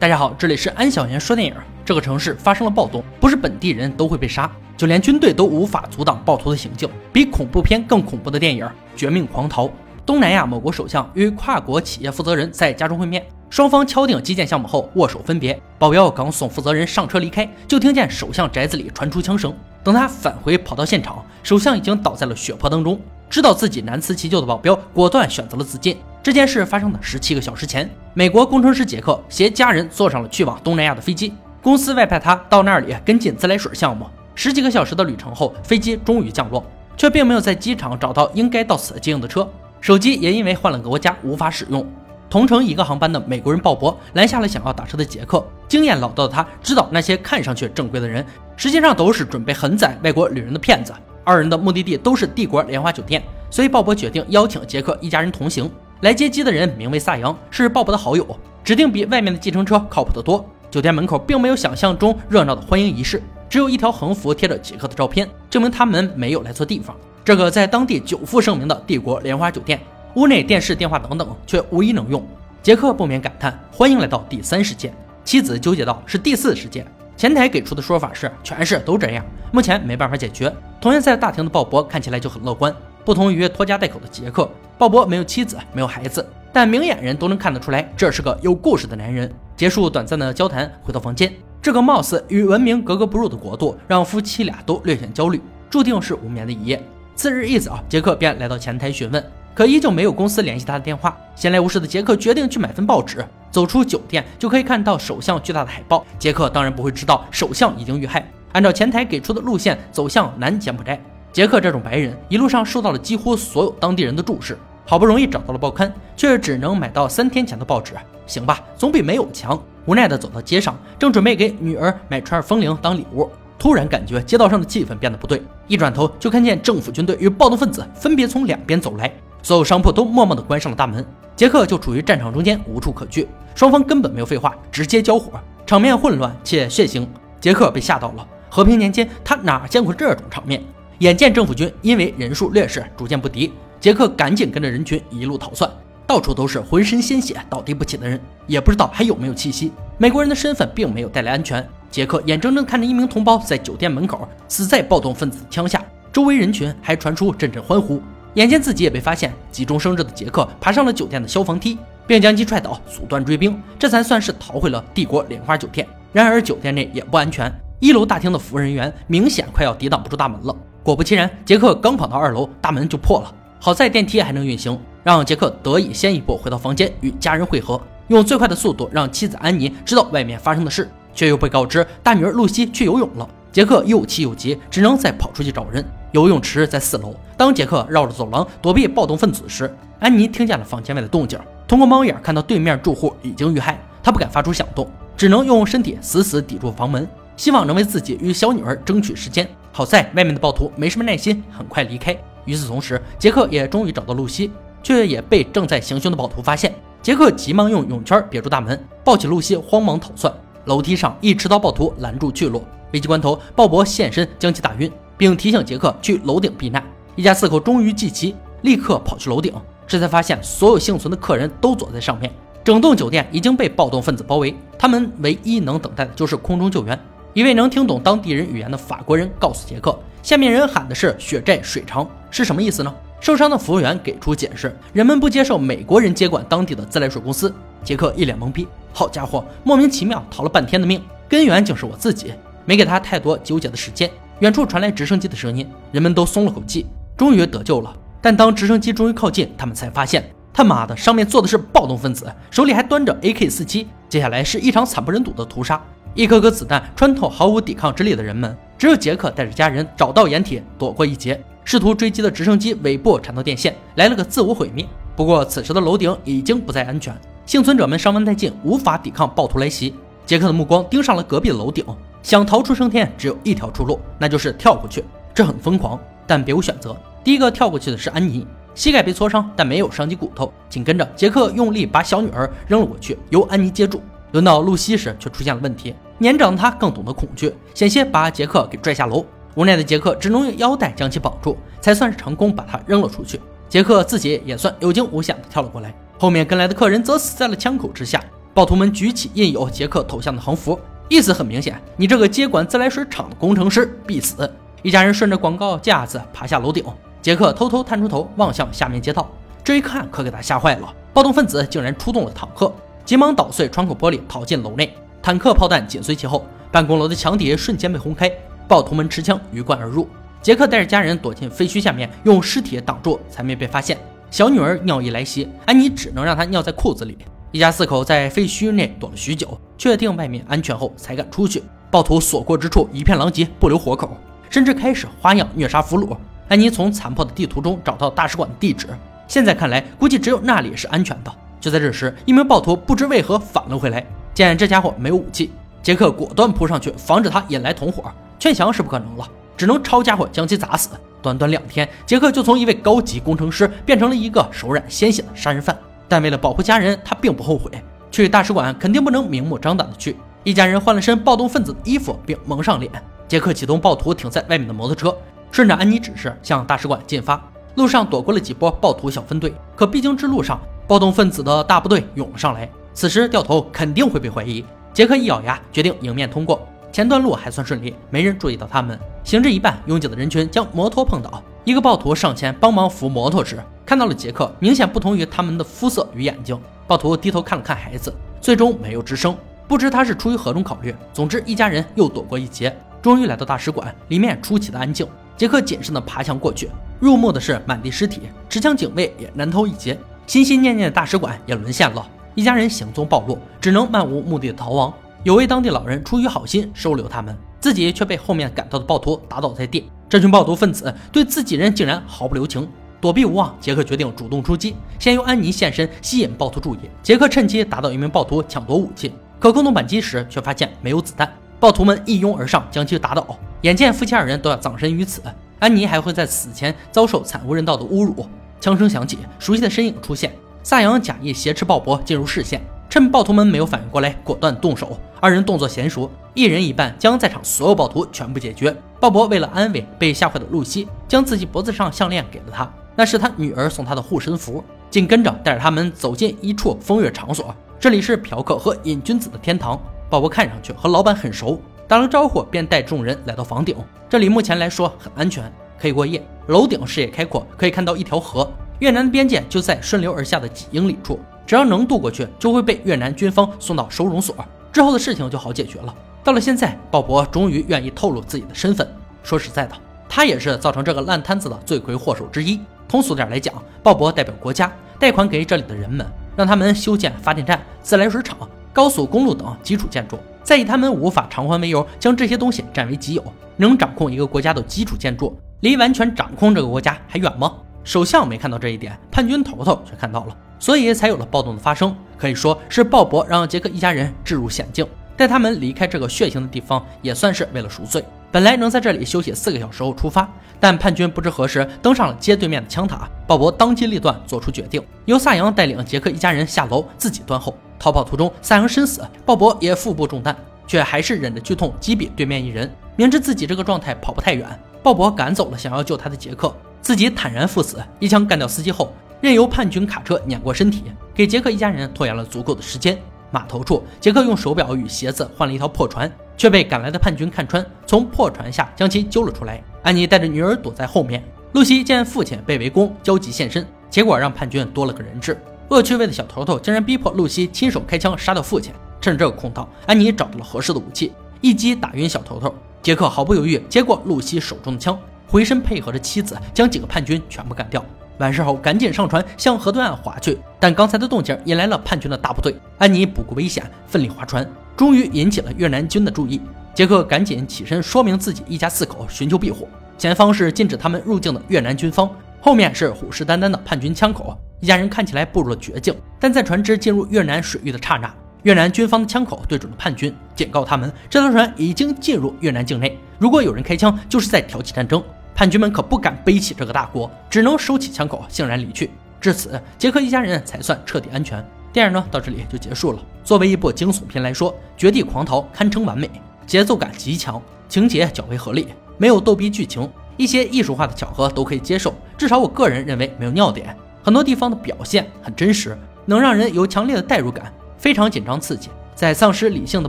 大家好，这里是安小言说电影。这个城市发生了暴动，不是本地人都会被杀，就连军队都无法阻挡暴徒的行径。比恐怖片更恐怖的电影《绝命狂逃》。东南亚某国首相与跨国企业负责人在家中会面，双方敲定基建项目后握手分别。保镖刚送负责人上车离开，就听见首相宅子里传出枪声。等他返回跑到现场，首相已经倒在了血泊当中。知道自己难辞其咎的保镖果断选择了自尽。这件事发生的十七个小时前，美国工程师杰克携家人坐上了去往东南亚的飞机。公司外派他到那里跟进自来水项目。十几个小时的旅程后，飞机终于降落，却并没有在机场找到应该到此接应的车。手机也因为换了个国家无法使用。同乘一个航班的美国人鲍勃拦下了想要打车的杰克。经验老道的他知道，那些看上去正规的人，实际上都是准备横宰外国旅人的骗子。二人的目的地都是帝国莲花酒店，所以鲍勃决定邀请杰克一家人同行。来接机的人名为萨扬，是鲍勃的好友，指定比外面的计程车靠谱得多。酒店门口并没有想象中热闹的欢迎仪式，只有一条横幅贴着杰克的照片，证明他们没有来错地方。这个在当地久负盛名的帝国莲花酒店，屋内电视、电话等等却无一能用。杰克不免感叹：欢迎来到第三世界。妻子纠结道：是第四世界。前台给出的说法是：全市都这样，目前没办法解决。同样在大厅的鲍勃看起来就很乐观。不同于拖家带口的杰克，鲍勃没有妻子，没有孩子，但明眼人都能看得出来，这是个有故事的男人。结束短暂的交谈，回到房间，这个貌似与文明格格不入的国度，让夫妻俩都略显焦虑，注定是无眠的一夜。次日一早，杰克便来到前台询问，可依旧没有公司联系他的电话。闲来无事的杰克决定去买份报纸。走出酒店，就可以看到首相巨大的海报。杰克当然不会知道首相已经遇害，按照前台给出的路线走向南柬埔寨。杰克这种白人，一路上受到了几乎所有当地人的注视。好不容易找到了报刊，却只能买到三天前的报纸。行吧，总比没有强。无奈地走到街上，正准备给女儿买串风铃当礼物，突然感觉街道上的气氛变得不对。一转头，就看见政府军队与暴动分子分别从两边走来，所有商铺都默默地关上了大门。杰克就处于战场中间，无处可去。双方根本没有废话，直接交火，场面混乱且血腥。杰克被吓到了。和平年间，他哪见过这种场面？眼见政府军因为人数劣势逐渐不敌，杰克赶紧跟着人群一路逃窜。到处都是浑身鲜血、倒地不起的人，也不知道还有没有气息。美国人的身份并没有带来安全。杰克眼睁睁看着一名同胞在酒店门口死在暴动分子的枪下，周围人群还传出阵阵欢呼。眼见自己也被发现，急中生智的杰克爬上了酒店的消防梯，并将其踹倒，阻断追兵，这才算是逃回了帝国莲花酒店。然而酒店内也不安全，一楼大厅的服务人员明显快要抵挡不住大门了。果不其然，杰克刚跑到二楼，大门就破了。好在电梯还能运行，让杰克得以先一步回到房间与家人会合，用最快的速度让妻子安妮知道外面发生的事，却又被告知大女儿露西去游泳了。杰克又气又急，只能再跑出去找人。游泳池在四楼。当杰克绕着走廊躲避暴动分子时，安妮听见了房间外的动静，通过猫眼看到对面住户已经遇害，她不敢发出响动，只能用身体死死抵住房门。希望能为自己与小女儿争取时间。好在外面的暴徒没什么耐心，很快离开。与此同时，杰克也终于找到露西，却也被正在行凶的暴徒发现。杰克急忙用泳圈别住大门，抱起露西，慌忙逃窜。楼梯上一持刀暴徒拦住去路，危急关头，鲍勃现。身将其打晕，并提醒杰克去楼顶避难。一家四口终于集齐，立刻跑去楼顶，这才发现。所有幸存的客人都躲在上面，整栋酒店已经被暴动分子包围，他们唯一能等待的就是空中救援。一位能听懂当地人语言的法国人告诉杰克，下面人喊的是“血债水偿”，是什么意思呢？受伤的服务员给出解释：人们不接受美国人接管当地的自来水公司。杰克一脸懵逼，好家伙，莫名其妙逃了半天的命，根源竟是我自己，没给他太多纠结的时间。远处传来直升机的声音，人们都松了口气，终于得救了。但当直升机终于靠近，他们才发现，他妈的，上面坐的是暴动分子，手里还端着 AK-47。接下来是一场惨不忍睹的屠杀。一颗颗子弹穿透毫无抵抗之力的人们，只有杰克带着家人找到掩体，躲过一劫。试图追击的直升机尾部缠到电线，来了个自我毁灭。不过此时的楼顶已经不再安全，幸存者们伤亡殆尽，无法抵抗暴徒来袭。杰克的目光盯上了隔壁的楼顶，想逃出升天，只有一条出路，那就是跳过去。这很疯狂，但别无选择。第一个跳过去的是安妮，膝盖被挫伤，但没有伤及骨头。紧跟着，杰克用力把小女儿扔了过去，由安妮接住。轮到露西时，却出现了问题。年长的他更懂得恐惧，险些把杰克给拽下楼。无奈的杰克只能用腰带将其绑住，才算是成功把他扔了出去。杰克自己也算有惊无险的跳了过来，后面跟来的客人则死在了枪口之下。暴徒们举起印有杰克头像的横幅，意思很明显：你这个接管自来水厂的工程师必死。一家人顺着广告架子爬下楼顶，杰克偷偷探出头望向下面街道，这一看可给他吓坏了，暴动分子竟然出动了坦克，急忙捣碎窗口玻璃逃进楼内，坦克炮弹紧随其后，办公楼的墙体瞬间被轰开，暴徒们持枪鱼贯而入。杰克带着家人躲进废墟下面，用尸体挡住，才没被发现。小女儿尿意来袭，安妮只能让她尿在裤子里。一家四口在废墟内躲了许久，确定外面安全后才敢出去。暴徒所过之处一片狼藉，不留活口，甚至开始花样虐杀俘虏。安妮从残破的地图中找到大使馆的地址，现在看来，估计只有那里是安全的。就在这时，一名暴徒不知为何返了回来，见这家伙没有武器，杰克果断扑上去防止他引来同伙。劝降是不可能了。只能抄家伙将其砸死。短短两天，杰克就从一位高级工程师变成了一个手染鲜血的杀人犯。但为了保护家人，他并不后悔。去大使馆肯定不能明目张胆的去。一家人换了身暴动分子的衣服，并蒙上脸。杰克启动暴徒停在外面的摩托车，顺着安妮指示向大使馆进发。路上躲过了几波暴徒小分队，可必经之路上，暴动分子的大部队涌了上来。此时掉头肯定会被怀疑。杰克一咬牙，决定迎面通过。前段路还算顺利，没人注意到他们。行至一半，拥挤的人群将摩托碰倒，一个暴徒上前帮忙扶摩托时，看到了杰克，明显不同于他们的肤色与眼睛。暴徒低头看了看孩子，最终没有吱声，不知他是出于何种考虑。总之，一家人又躲过一劫，终于来到大使馆，里面出奇的安静。杰克谨慎地爬墙过去，入目的是满地尸体，持枪警卫也难逃一劫。心心念念的大使馆也沦陷了，一家人行踪暴露，只能漫无目的的逃亡。有位当地老人出于好心收留他们，自己却被后面赶到的暴徒打倒在地。这群暴徒分子对自己人竟然毫不留情，躲避无望。杰克决定主动出击，先由安妮现身吸引暴徒注意。杰克趁机打倒一名暴徒，抢夺武器。可扣动扳机时，却发现没有子弹。暴徒们一拥而上，将其打倒。眼见夫妻二人都要葬身于此，安妮还会在死前遭受惨无人道的侮辱。枪声响起，熟悉的身影出现。萨扬假意挟持鲍勃进入视线。趁暴徒们没有反应过来，果断动手。二人动作娴熟，一人一半将在场所有暴徒全部解决。鲍勃为了安慰被吓坏的露西，将自己脖子上项链给了她，那是他女儿送他的护身符。紧跟着带着他们走进一处风月场所，这里是嫖客和瘾君子的天堂。鲍勃看上去和老板很熟，打了招呼便带众人来到房顶。这里目前来说很安全，可以过夜。楼顶视野开阔，可以看到一条河，越南的边界就在顺流而下的几英里处。只要能渡过去，就会被越南军方送到收容所，之后的事情就好解决了。到了现在，鲍勃终于愿意透露自己的身份。说实在的，他也是造成这个烂摊子的罪魁祸首之一。通俗点来讲，鲍勃代表国家贷款给这里的人们，让他们修建发电站、自来水厂、高速公路等基础建筑，再以他们无法偿还为由，将这些东西占为己有。能掌控一个国家的基础建筑，离完全掌控这个国家还远吗？首相没看到这一点，叛军头头却看到了。所以才有了暴动的发生，可以说是鲍勃让杰克一家人置入险境，带他们离开这个血腥的地方，也算是为了赎罪。本来能在这里休息四个小时后出发，但叛军不知何时登上了街对面的枪塔，鲍勃当机立断做出决定，由萨扬带领杰克一家人下楼，自己断后。逃跑途中，萨扬身死，鲍勃也腹部中弹，却还是忍着剧痛击毙对面一人。明知自己这个状态跑不太远，鲍勃赶走了想要救他的杰克，自己坦然赴死，一枪干掉司机后。任由叛军卡车碾过身体，给杰克一家人拖延了足够的时间。码头处，杰克用手表与鞋子换了一条破船，却被赶来的叛军看穿，从破船下将其揪了出来。安妮带着女儿躲在后面。露西见父亲被围攻，焦急现身，结果让叛军多了个人质。恶趣味的小头头竟然逼迫露西亲手开枪杀掉父亲。趁这个空档，安妮找到了合适的武器，一击打晕小头头。杰克毫不犹豫接过露西手中的枪，回身配合着妻子，将几个叛军全部干掉。完事后，赶紧上船向河对岸划去。但刚才的动静引来了叛军的大部队。安妮不顾危险，奋力划船，终于引起了越南军的注意。杰克赶紧起身说明自己一家四口寻求庇护，前方是禁止他们入境的越南军方，后面是虎视眈眈的叛军枪口。一家人看起来步入了绝境。但在船只进入越南水域的刹那，越南军方的枪口对准了叛军，警告他们这艘船已经进入越南境内，如果有人开枪，就是在挑起战争。叛军们可不敢背起这个大锅，只能收起枪口，悻然离去。至此，杰克一家人才算彻底安全。电影呢，到这里就结束了。作为一部惊悚片来说，《绝地狂逃》堪称完美，节奏感极强，情节较为合理，没有逗逼剧情，一些艺术化的巧合都可以接受。至少我个人认为没有尿点，很多地方的表现很真实，能让人有强烈的代入感。非常紧张刺激。在丧失理性的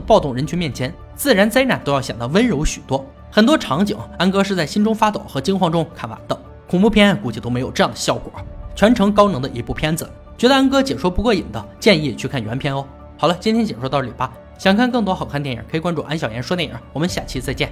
暴动人群面前，自然灾难都要显得温柔许多。很多场景，安哥是在心中发抖和惊慌中看完的。恐怖片估计都没有这样的效果，全程高能的一部片子。觉得安哥解说不过瘾的，建议去看原片哦。好了，今天解说到这里吧。想看更多好看电影，可以关注安小言说电影。我们下期再见。